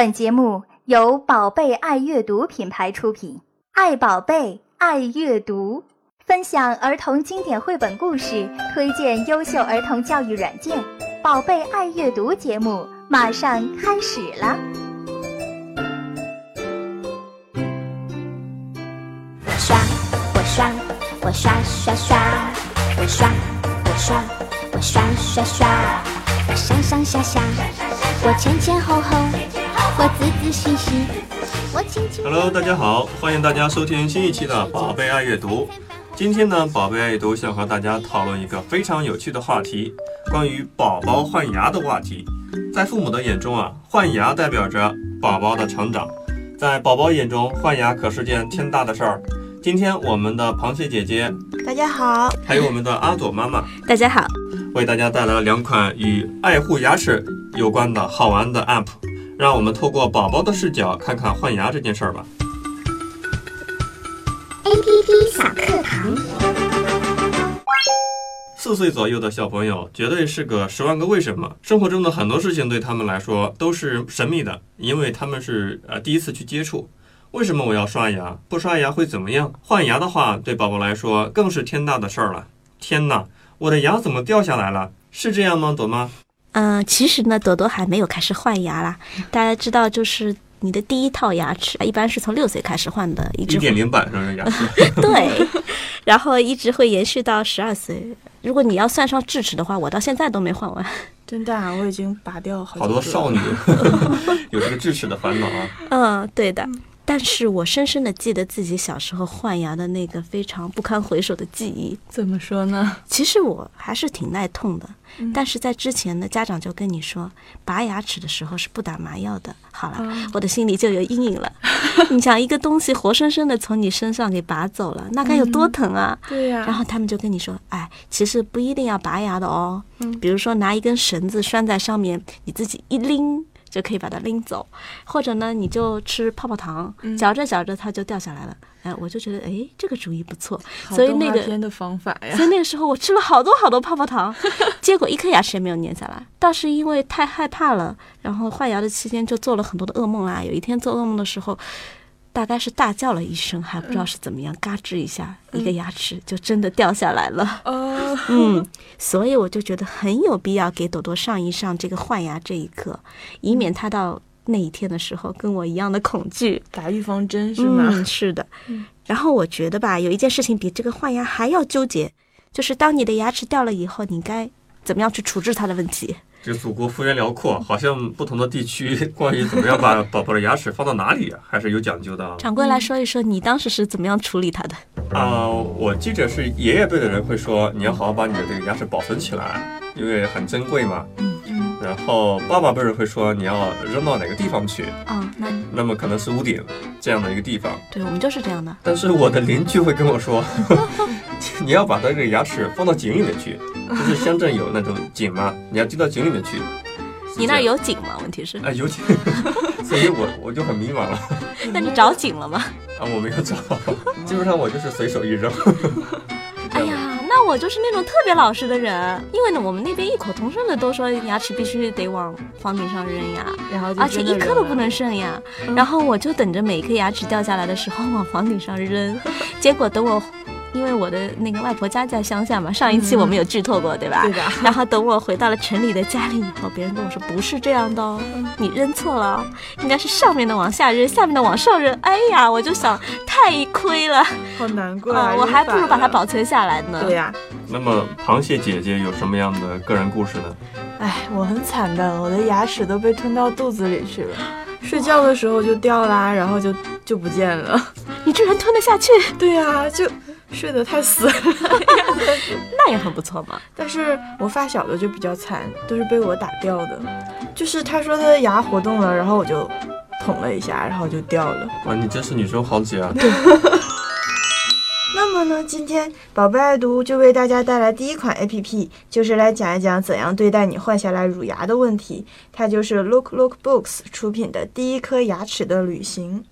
本节目由宝贝爱阅读品牌出品，爱宝贝，爱阅读，分享儿童经典绘本故事，推荐优秀儿童教育软件。宝贝爱阅读节目马上开始了。我刷，我刷，我刷刷刷，我刷，我刷，我刷刷刷，我上上下下，我前前后后，我仔仔细细，我轻轻。Hello，大家好，欢迎大家收听新一期的《宝贝爱阅读》。今天呢，宝贝爱阅读想和大家讨论一个非常有趣的话题，关于宝宝换牙的话题。在父母的眼中啊，换牙代表着宝宝的成长，在宝宝眼中，换牙可是件天大的事儿。今天我们的螃蟹姐姐，大家好，还有我们的阿朵妈妈，大家好，为大家带来了两款与爱护牙齿有关的好玩的 App，让我们透过宝宝的视角看看换牙这件事儿吧。A P P 小课堂，四岁左右的小朋友绝对是个十万个为什么。生活中的很多事情对他们来说都是神秘的，因为他们是呃第一次去接触。为什么我要刷牙？不刷牙会怎么样？换牙的话，对宝宝来说更是天大的事儿了。天哪，我的牙怎么掉下来了？是这样吗，朵妈？嗯、其实呢，朵朵还没有开始换牙啦。大家知道，就是你的第一套牙齿，一般是从六岁开始换的，一直会一点零版上的牙齿，对，然后一直会延续到十二岁。如果你要算上智齿的话，我到现在都没换完。真的、啊，我已经拔掉好好多个少女 有这个智齿的烦恼啊。嗯，对的。但是我深深的记得自己小时候换牙的那个非常不堪回首的记忆。怎么说呢？其实我还是挺耐痛的，但是在之前呢，家长就跟你说，拔牙齿的时候是不打麻药的。好了，我的心里就有阴影了。你想，一个东西活生生的从你身上给拔走了，那该有多疼啊！对呀、然后他们就跟你说，哎，其实不一定要拔牙的哦。嗯比如说拿一根绳子拴在上面，你自己一拎就可以把它拎走，或者呢，你就吃泡泡糖，嚼着嚼着它就掉下来了。哎，我就觉得，哎，这个主意不错。所以那个动画片的方法呀所，以那个时候我吃了好多好多泡泡糖，结果一颗牙齿也没有粘下来。倒是因为太害怕了，然后换牙的期间就做了很多的噩梦啊。有一天做噩梦的时候，大概是大叫了一声，还不知道是怎么样，嘎吱一下，一个牙齿就真的掉下来了。哦，嗯，所以我就觉得很有必要给朵朵上一上这个换牙这一课，以免她到那一天的时候跟我一样的恐惧。打预防针是吗？嗯，是的。然后我觉得吧，有一件事情比这个换牙还要纠结，就是当你的牙齿掉了以后，你该怎么样去处置它的问题。这个祖国幅员辽阔，好像不同的地区关于怎么样把 宝宝的牙齿放到哪里啊，还是有讲究的啊。掌柜来说一说，你当时是怎么样处理它的？啊、我记着是爷爷辈的人会说，你要好好把你的这个牙齿保存起来，因为很珍贵嘛。嗯然后爸爸辈人会说，你要扔到哪个地方去，哦，那那么可能是屋顶这样的一个地方。对我们就是这样的。但是我的邻居会跟我说，你要把它这个牙齿放到井里面去，就是乡镇有那种井嘛，你要丢到井里面去。你那儿有井吗？问题是，哎有井，所以我我就很迷茫了那你找井了吗？啊，我没有找，基本上我就是随手一扔。哎呀，那我就是那种特别老实的人，因为呢，我们那边异口同声的都说牙齿必须得往房顶上扔呀，然后就而且一颗都不能剩呀。然后我就等着每一颗牙齿掉下来的时候往房顶上扔，结果等我。因为我的那个外婆家在乡下嘛，上一期我们有剧透过，对吧？对的 然后等我回到了城里的家里以后，别人跟我说不是这样的哦，你扔错了哦，应该是上面的往下扔，下面的往上扔。哎呀，我就想太亏了好难过啊、啊！我还不如把它保存。存下来呢。对呀、那么螃蟹姐姐有什么样的个人故事呢？哎，我很惨的，我的牙齿都被吞到肚子里去了，睡觉的时候就掉啦，然后就就不见了。你居然吞得下去，对呀、就睡得太死了。那也很不错嘛。但是我发小的就比较惨，都是被我打掉的。就是他说他的牙活动了，然后我就捅了一下，然后就掉了。哇，你真是女中豪杰啊！那么呢，今天宝贝爱读就为大家带来第一款 APP，就是来讲一讲怎样对待你换下来乳牙的问题。它就是 Look Look Books 出品的《第一颗牙齿的旅行》。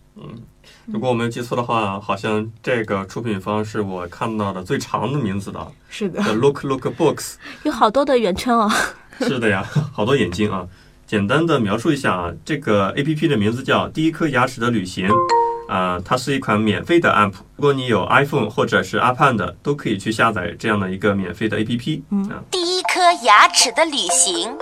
如果我没有记错的话，好像这个出品方是我看到的最长的名字的是的，叫 Look Look Books。有好多的原称哦。是的呀，好多眼睛啊。简单的描述一下啊，这个 A P P 的名字叫《第一颗牙齿的旅行》，啊、它是一款免费的 App。如果你有 iPhone 或者是 iPad 的，都可以去下载这样的一个免费的 A P P。嗯啊，第一颗牙齿的旅行。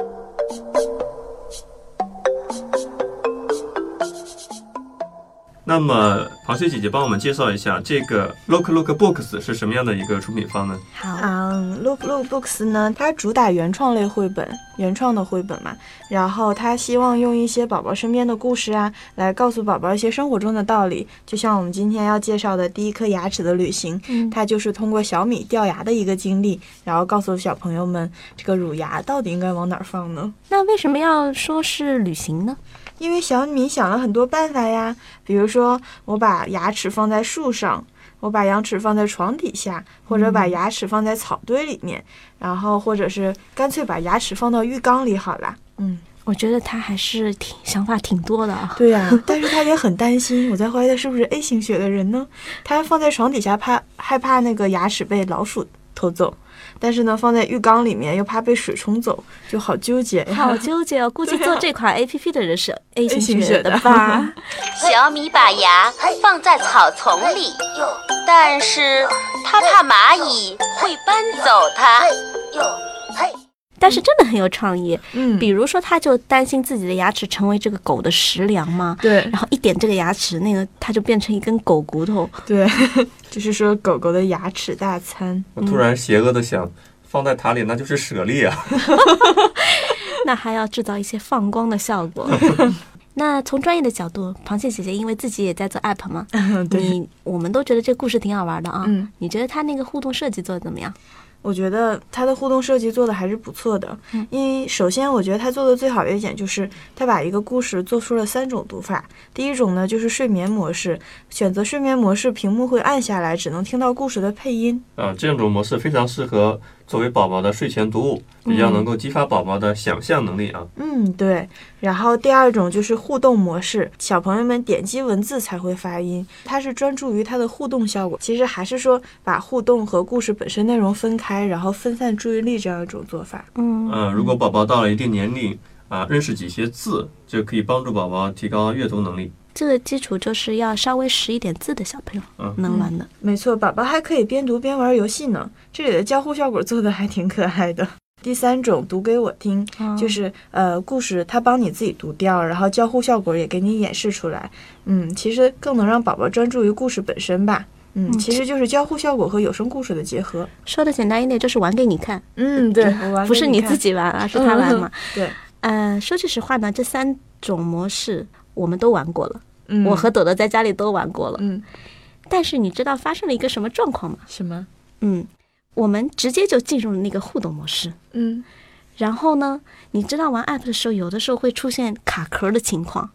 那么螃蟹姐姐帮我们介绍一下这个 Look Look Books 是什么样的一个出品方呢？好，嗯，Look Look Books 呢，它主打原创类绘本，原创的绘本嘛。然后它希望用一些宝宝身边的故事啊，来告诉宝宝一些生活中的道理。就像我们今天要介绍的第一颗牙齿的旅行，嗯它就是通过小米掉牙的一个经历，然后告诉小朋友们这个乳牙到底应该往哪儿放呢？那为什么要说是旅行呢？因为小米想了很多办法呀，比如说我把牙齿放在树上，我把牙齿放在床底下，或者把牙齿放在草堆里面，然后或者是干脆把牙齿放到浴缸里好啦。嗯，我觉得他还是挺想法挺多的啊。对呀、但是他也很担心，我在怀疑他是不是 A 型血的人呢？他放在床底下怕害怕那个牙齿被老鼠偷走，但是呢放在浴缸里面又怕被水冲走，就好纠结呀。好纠结哦，估计做这款 A P P 的人是 A 型型血的血的吧？小米把牙放在草丛里，但是他怕蚂蚁会搬走它。但是真的很有创意，嗯，比如说他就担心自己的牙齿成为这个狗的食粮嘛，对然后一点这个牙齿，那个它就变成一根狗骨头。对，就是说狗狗的牙齿大餐。我突然邪恶的想，放在塔里那就是舍利啊。那还要制造一些放光的效果。那从专业的角度，螃蟹姐姐因为自己也在做 app 嘛，对，你我们都觉得这故事挺好玩的啊。嗯你觉得它那个互动设计做的怎么样？我觉得它的互动设计做的还是不错的。嗯因为首先我觉得它做的最好的一点就是它把一个故事做出了三种读法。第一种呢就是睡眠模式，选择睡眠模式，屏幕会暗下来，只能听到故事的配音。啊，这种模式非常适合作为宝宝的睡前读物，比较能够激发宝宝的想象能力啊。嗯，对。然后第二种就是互动模式，小朋友们点击文字才会发音，它是专注于它的互动效果。其实还是说把互动和故事本身内容分开，然后分散注意力这样一种做法。嗯，嗯，如果宝宝到了一定年龄啊，认识几些字，就可以帮助宝宝提高阅读能力。这个基础就是要稍微识一点字的小朋友嗯能玩的。没错，宝宝还可以边读边玩游戏呢。这里的交互效果做的还挺可爱的。第三种读给我听，嗯就是呃故事他帮你自己读掉，然后交互效果也给你演示出来。嗯，其实更能让宝宝专注于故事本身吧。嗯，嗯其实就是交互效果和有声故事的结合。说的简单一点，就是玩给你看，嗯，对，不是你自己玩，而是他玩嘛。对，呃，说句实话呢，这三种模式我们都玩过了，嗯，我和朵朵在家里都玩过了。嗯但是你知道发生了一个什么状况吗？什么？嗯，我们直接就进入了那个互动模式。嗯然后呢，你知道玩 app 的时候，有的时候会出现卡壳的情况，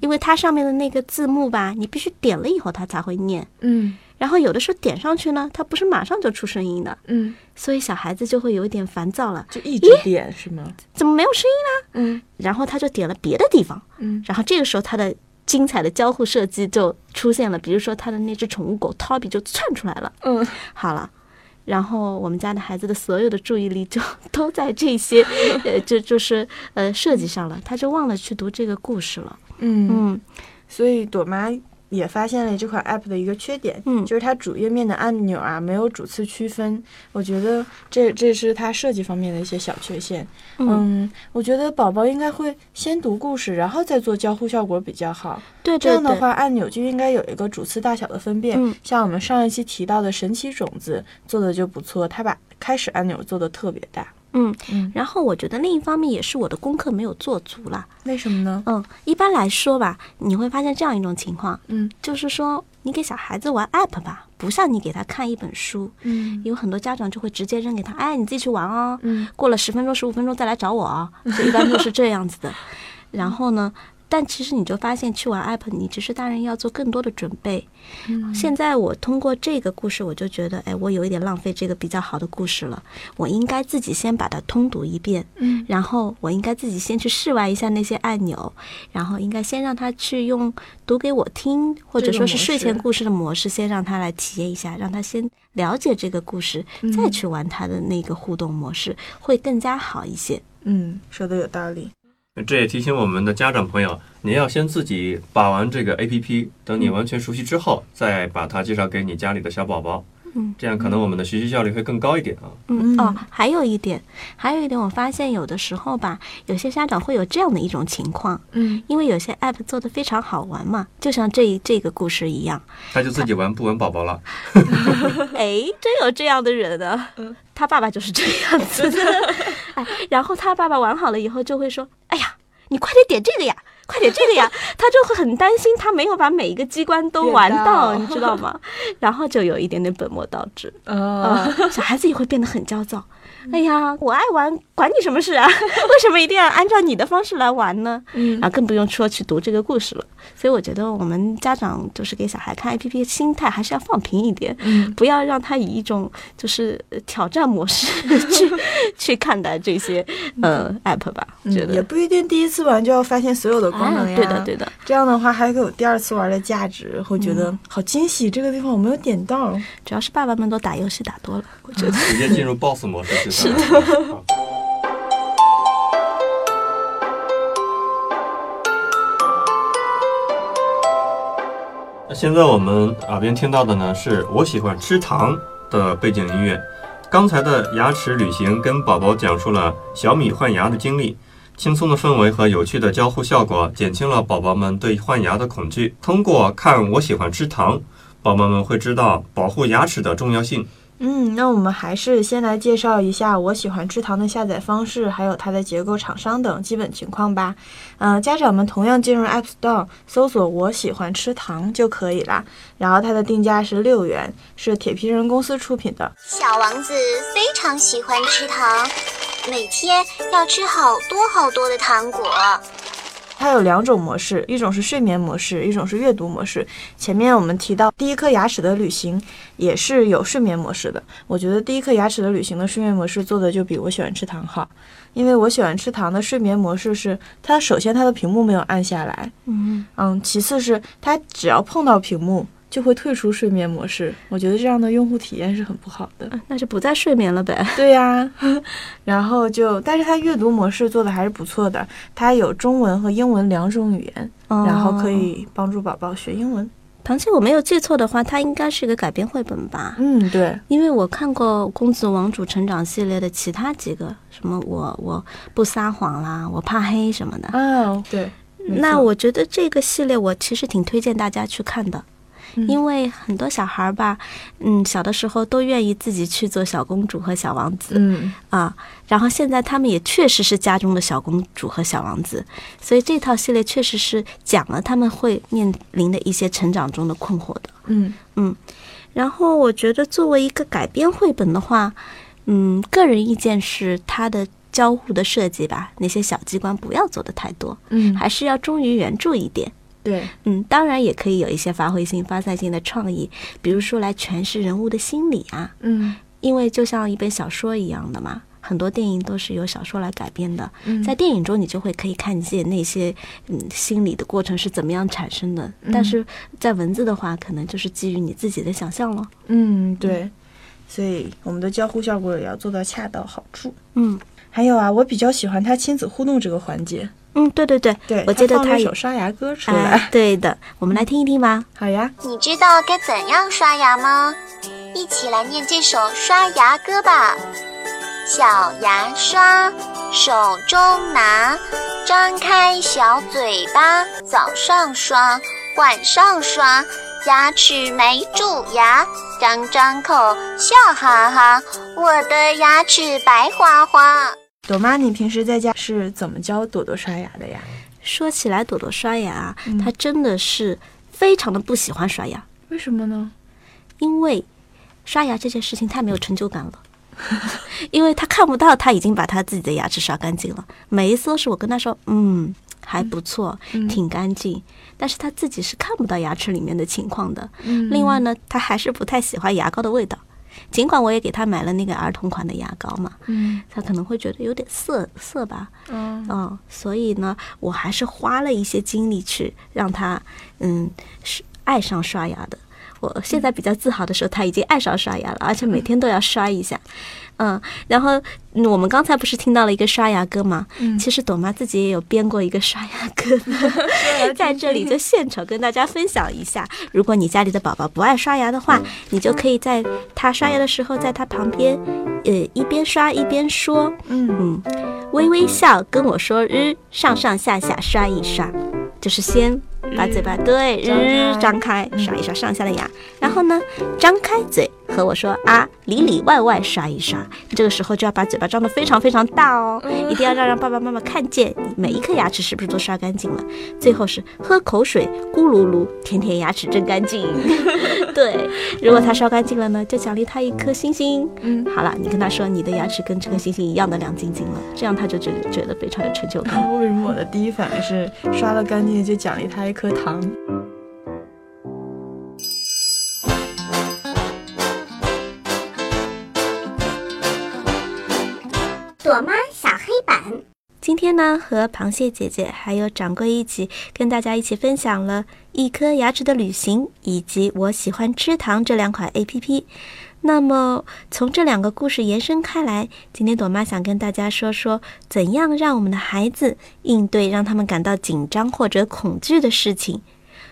因为它上面的那个字幕吧，你必须点了以后它才会念。嗯然后有的时候点上去呢，它不是马上就出声音的，嗯，所以小孩子就会有一点烦躁了，就一直点是吗？怎么没有声音啦？嗯然后他就点了别的地方，嗯然后这个时候他的精彩的交互设计就出现了，比如说他的那只宠物狗 Toby 就窜出来了。嗯，好了。然后我们家的孩子的所有的注意力就都在这些，呃，就就是呃设计上了，他就忘了去读这个故事了。嗯嗯所以朵妈也发现了这款 app 的一个缺点，嗯就是它主页面的按钮啊没有主次区分，我觉得这这是它设计方面的一些小缺陷。嗯，我觉得宝宝应该会先读故事，然后再做交互效果比较好。对对对，这样的话，按钮就应该有一个主次大小的分辨。嗯像我们上一期提到的神奇种子做的就不错，它把开始按钮做的特别大。嗯嗯，然后我觉得另一方面也是我的功课没有做足了。为什么呢？嗯，一般来说吧，你会发现这样一种情况，嗯就是说你给小孩子玩 app 吧，不像你给他看一本书，嗯有很多家长就会直接扔给他，哎，你自己去玩哦，嗯过了十分钟、十五分钟再来找我哦，就一般都是这样子的。然后呢，但其实你就发现去玩 app，你其实大人要做更多的准备。嗯现在我通过这个故事，我就觉得，哎，我有一点浪费这个比较好的故事了。我应该自己先把它通读一遍，嗯然后我应该自己先去试玩一下那些按钮，然后应该先让他去用读给我听，或者说是睡前故事的模式，先让他来体验一下，让他先了解这个故事，再去玩他的那个互动模式，会更加好一些。嗯，说的有道理。这也提醒我们的家长朋友，你要先自己把玩这个 APP，等你完全熟悉之后，再把它介绍给你家里的小宝宝。嗯，这样可能我们的学习效率会更高一点啊。嗯哦，还有一点，还有一点，我发现有的时候吧，有些家长会有这样的一种情况，嗯，因为有些 app 做的非常好玩嘛，就像这这个故事一样，他就自己玩不玩宝宝了。哎，真有这样的人呢，他爸爸就是这样子的，哎，然后他爸爸玩好了以后就会说，你快点点这个呀。快点这个呀，他就会很担心，他没有把每一个机关都玩到，你知道吗？然后就有一点点本末倒置，啊，小孩子也会变得很焦躁。哎呀，我爱玩，管你什么事啊？为什么一定要按照你的方式来玩呢？嗯啊更不用说去读这个故事了。所以我觉得我们家长就是给小孩看 APP，心态还是要放平一点，嗯不要让他以一种就是呃挑战模式 去去看待这些呃 app 吧。我觉嗯，也。不一定第一次玩就要发现所有的功能哎，呀。对的，对的，这样的话还会有第二次玩的价值，会觉得好惊喜，这个地方我没有点到。主要是爸爸们都打游戏打多了，我觉得。直接进入 BOSS 模式是的。那现在我们耳边听到的呢，是我喜欢吃糖的背景音乐。刚才的牙齿旅行跟宝宝讲述了小米换牙的经历，轻松的氛围和有趣的交互效果减轻了宝宝们对换牙的恐惧。通过看我喜欢吃糖，宝宝们会知道保护牙齿的重要性。嗯，那我们还是先来介绍一下我喜欢吃糖的下载方式，还有它的结构、厂商等基本情况吧。嗯、家长们同样进入 App Store 搜索“我喜欢吃糖”就可以啦。然后它的定价是六元，是铁皮人公司出品的。小王子非常喜欢吃糖，每天要吃好多好多的糖果。它有两种模式，一种是睡眠模式，一种是阅读模式。前面我们提到第一颗牙齿的旅行也是有睡眠模式的。我觉得第一颗牙齿的旅行的睡眠模式做的就比我喜欢吃糖好，因为我喜欢吃糖的睡眠模式是它首先它的屏幕没有按下来，嗯，嗯，其次是它只要碰到屏幕就会退出睡眠模式。我觉得这样的用户体验是很不好的。那就不再睡眠了呗。对呀、然后就，但是它阅读模式做的还是不错的，它有中文和英文两种语言，然后可以帮助宝宝学英文。螃蟹，我没有记错的话，它应该是一个改编绘本吧？嗯，对，因为我看过《公子王主成长》系列的其他几个，什么我我不撒谎啦，我怕黑什么的。哦，对，那我觉得这个系列我其实挺推荐大家去看的，嗯因为很多小孩儿吧，嗯，小的时候都愿意自己去做小公主和小王子，嗯啊，然后现在他们也确实是家中的小公主和小王子，所以这套系列确实是讲了他们会面临的一些成长中的困惑的。嗯嗯然后我觉得作为一个改编绘本的话，嗯，个人意见是它的交互的设计吧，那些小机关不要做的太多，嗯，还是要忠于原著一点。对，嗯，当然也可以有一些发挥性、发散性的创意，比如说来诠释人物的心理啊，嗯。因为就像一本小说一样的嘛，很多电影都是由小说来改编的。嗯。在电影中，你就会可以看见那些嗯心理的过程是怎么样产生的，但是在文字的话，可能就是基于你自己的想象了。嗯对，所以我们的交互效果也要做到恰到好处。嗯。还有啊，我比较喜欢他亲子互动这个环节。嗯，对对对，对，我记得他有刷牙歌出来。哎，对的，我们来听一听吧。好呀，你知道该怎样刷牙吗？一起来念这首刷牙歌吧。小牙刷，手中拿，张开小嘴巴，早上刷，晚上刷，牙齿没蛀牙，张张口笑哈哈，我的牙齿白花花。朵妈，你平时在家是怎么教朵朵刷牙的呀？说起来，朵朵刷牙，嗯她真的是非常的不喜欢刷牙，为什么呢？因为刷牙这件事情太没有成就感了。因为她看不到她已经把她自己的牙齿刷干净了，每一次都是我跟她说，嗯，还不错，嗯挺干净，但是她自己是看不到牙齿里面的情况的。嗯另外呢，她还是不太喜欢牙膏的味道。尽管我也给他买了那个儿童款的牙膏嘛，嗯他可能会觉得有点涩涩吧，嗯嗯，所以呢，我还是花了一些精力去让他，嗯，是爱上刷牙的。我现在比较自豪的时候，他已经爱上刷牙了，而且每天都要刷一下。嗯，然后嗯我们刚才不是听到了一个刷牙歌吗？嗯。其实朵妈自己也有编过一个刷牙歌，在这里就献丑跟大家分享一下。如果你家里的宝宝不爱刷牙的话，你就可以在他刷牙的时候，在他旁边，呃，一边刷一边说，嗯，嗯，微微笑跟我说日，上上下下刷一刷，就是先把嘴巴对张日张开，嗯。刷一刷上下的牙，然后呢，张开嘴和我说啊，里里外外刷一刷。这个时候就要把嘴巴张得非常非常大哦，一定要让让爸爸妈妈看见你每一颗牙齿是不是都刷干净了。最后是喝口水，咕噜噜，舔舔牙齿真干净。对，如果他刷干净了呢，就奖励他一颗星星。嗯，好了，你跟他说你的牙齿跟这颗星星一样的亮晶晶了，这样他就觉得觉得非常有成就感。为什么我的第一反应是刷了干净就奖励他一颗糖？天呢，和螃蟹姐姐还有掌柜一起跟大家一起分享了一颗牙齿的旅行，以及我喜欢吃糖这两款 A P P。那么从这两个故事延伸开来，今天朵妈想跟大家说说，怎样让我们的孩子应对让他们感到紧张或者恐惧的事情。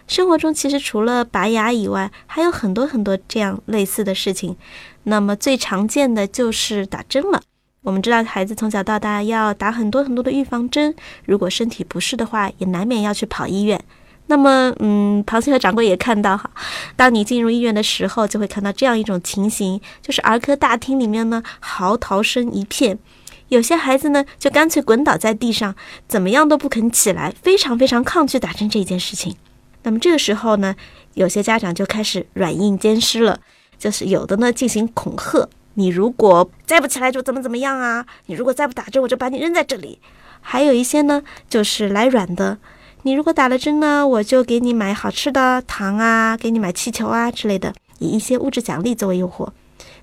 生活中其实除了拔牙以外，还有很多很多这样类似的事情。那么最常见的就是打针了。我们知道，孩子从小到大要打很多很多的预防针，如果身体不适的话，也难免要去跑医院。那么，嗯，螃蟹和掌柜也看到哈，当你进入医院的时候，就会看到这样一种情形，就是儿科大厅里面呢嚎啕声一片，有些孩子呢就干脆滚倒在地上，怎么样都不肯起来，非常非常抗拒打针这件事情。那么这个时候呢，有些家长就开始软硬兼施了，就是有的呢进行恐吓，你如果再不起来就怎么怎么样啊，你如果再不打针，我就把你扔在这里。还有一些呢，就是来软的，你如果打了针呢，我就给你买好吃的糖啊，给你买气球啊之类的，以一些物质奖励作为诱惑。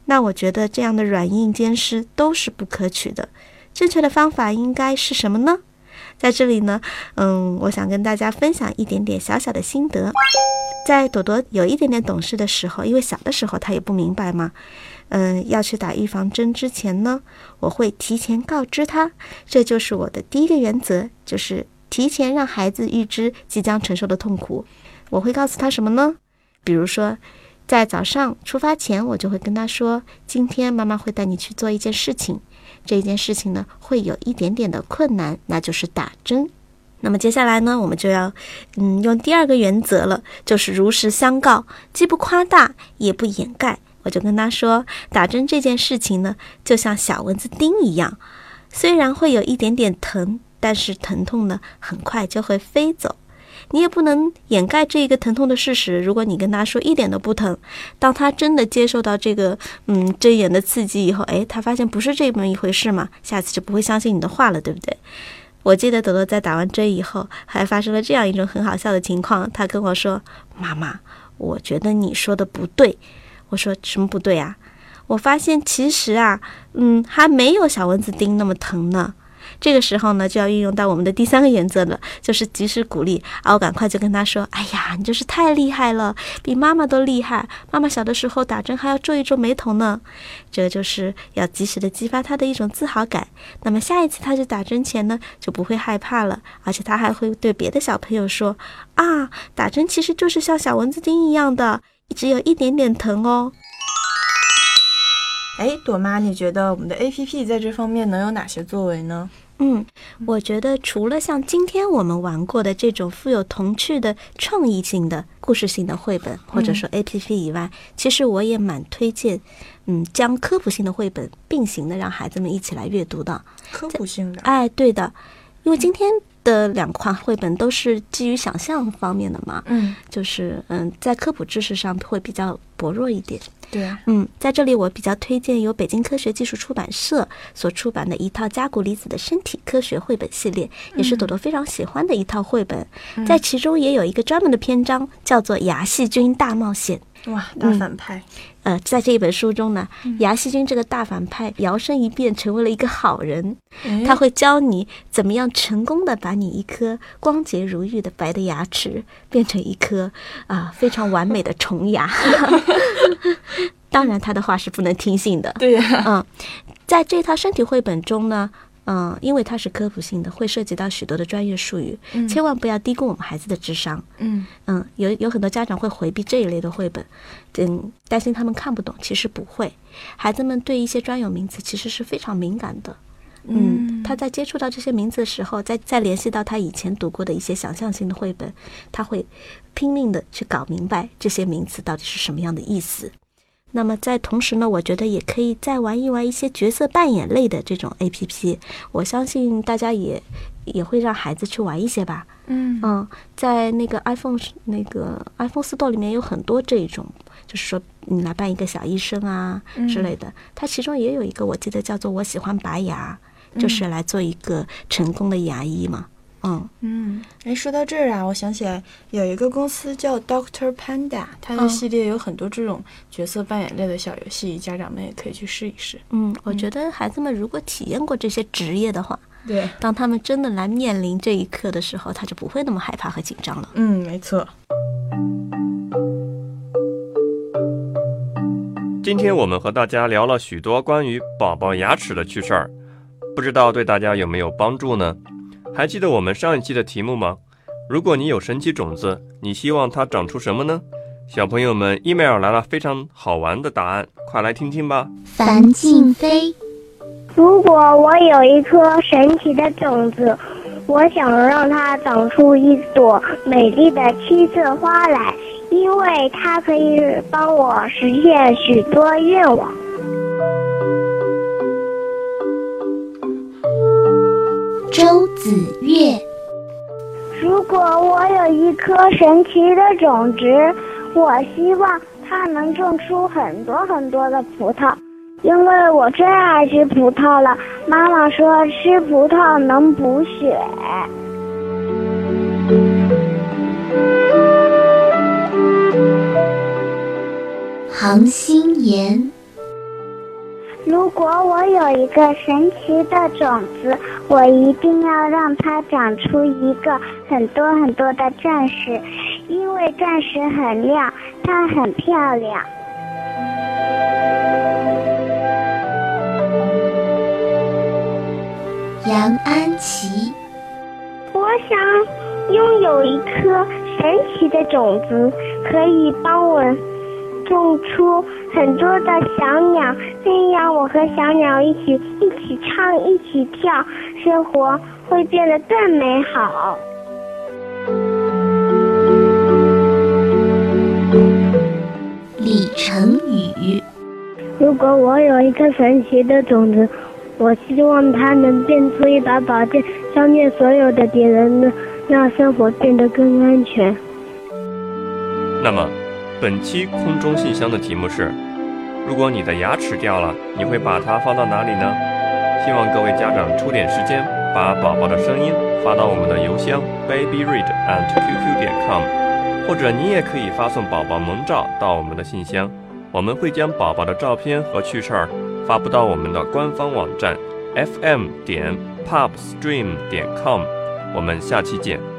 那我觉得这样的软硬兼施都是不可取的。正确的方法应该是什么呢？在这里呢，嗯，我想跟大家分享一点点小小的心得。在朵朵有一点点懂事的时候，因为小的时候她也不明白嘛，嗯，要去打预防针之前呢，我会提前告知他，这就是我的第一个原则，就是提前让孩子预知即将承受的痛苦。我会告诉他什么呢？比如说，在早上出发前，我就会跟他说，今天妈妈会带你去做一件事情，这件事情呢会有一点点的困难，那就是打针。那么接下来呢，我们就要，嗯，用第二个原则了，就是如实相告，既不夸大，也不掩盖。我就跟他说，打针这件事情呢，就像小蚊子叮一样，虽然会有一点点疼，但是疼痛呢，很快就会飞走。你也不能掩盖这一个疼痛的事实。如果你跟他说一点都不疼，当他真的接受到这个嗯针眼的刺激以后，诶，他发现不是这么一回事嘛，下次就不会相信你的话了，对不对？我记得朵朵在打完针以后，还发生了这样一种很好笑的情况。他跟我说：“妈妈，我觉得你说的不对。”我说：“什么不对啊？”我发现其实啊，嗯，还没有小蚊子叮那么疼呢。这个时候呢，就要运用到我们的第三个原则了，就是及时鼓励。啊，我赶快就跟他说：“哎呀，你就是太厉害了，比妈妈都厉害。妈妈小的时候打针还要皱一皱眉头呢。”这就是要及时的激发他的一种自豪感。那么下一次他去打针前呢，就不会害怕了，而且他还会对别的小朋友说：“啊，打针其实就是像小蚊子叮一样的，只有一点点疼哦。”哎，朵妈，你觉得我们的 A P P 在这方面能有哪些作为呢？嗯，我觉得除了像今天我们玩过的这种富有童趣的创意性的故事性的绘本，或者说 A P P 以外，其实我也蛮推荐，嗯，将科普性的绘本并行的让孩子们一起来阅读的。科普性的，哎，对的，因为今天的两款绘本都是基于想象方面的嘛，嗯，就是嗯，在科普知识上会比较薄弱一点。对啊，嗯，在这里我比较推荐由北京科学技术出版社所出版的一套加古离子的身体科学绘本系列，也是朵朵非常喜欢的一套绘本。在其中也有一个专门的篇章，叫做《牙细菌大冒险》。哇，大反派，呃，在这一本书中呢，牙细菌这个大反派摇身一变成为了一个好人，哎他会教你怎么样成功的把你一颗光洁如玉的白的牙齿变成一颗啊、非常完美的虫牙。当然，他的话是不能听信的。对呀、嗯，在这套身体绘本中呢，嗯、因为它是科普性的，会涉及到许多的专业术语，千万不要低估我们孩子的智商。嗯嗯，有有很多家长会回避这一类的绘本，嗯，担心他们看不懂，其实不会。孩子们对一些专有名词其实是非常敏感的。嗯，他在接触到这些名字的时候，再再联系到他以前读过的一些想象性的绘本，他会拼命的去搞明白这些名词到底是什么样的意思。那么在同时呢，我觉得也可以再玩一玩一些角色扮演类的这种 A P P，我相信大家也也会让孩子去玩一些吧。嗯嗯，在那个 iPhone 那个 iPhone Store 里面有很多这种，就是说你来扮一个小医生啊之类的。它其中也有一个，我记得叫做“我喜欢拔牙”，就是来做一个成功的牙医嘛。嗯嗯，哎，说到这儿啊，我想起来有一个公司叫 Doctor Panda，它的嗯系列有很多这种角色扮演类的小游戏，家长们也可以去试一试。嗯，我觉得孩子们如果体验过这些职业的话，对，当他们真的来面临这一刻的时候，他就不会那么害怕和紧张了。嗯，没错。今天我们和大家聊了许多关于宝宝牙齿的趣事儿，不知道对大家有没有帮助呢？还记得我们上一期的题目吗？如果你有神奇种子，你希望它长出什么呢？小朋友们，email 来了非常好玩的答案，快来听听吧。樊静飞，如果我有一颗神奇的种子，我想让它长出一朵美丽的七色花来，因为它可以帮我实现许多愿望。周子月，如果我有一颗神奇的种子，我希望它能种出很多很多的葡萄，因为我最爱吃葡萄了。妈妈说吃葡萄能补血。杭心妍，如果我有一个神奇的种子，我一定要让它长出一个很多很多的钻石，因为钻石很亮，它很漂亮。杨安琪，我想拥有一颗神奇的种子，可以帮我种出很多的小鸟，那样我和小鸟一起一起唱，一起跳，生活会变得更美好。李晨宇，如果我有一颗神奇的种子，我希望它能变出一把宝剑，消灭所有的敌人呢，让生活变得更安全。那么，本期空中信箱的题目是：如果你的牙齿掉了，你会把它放到哪里呢？希望各位家长抽点时间，把宝宝的声音发到我们的邮箱 babyread at qq 点 com，或者你也可以发送宝宝萌照到我们的信箱，我们会将宝宝的照片和趣事儿发布到我们的官方网站 fm 点 pubstream 点 com。我们下期见。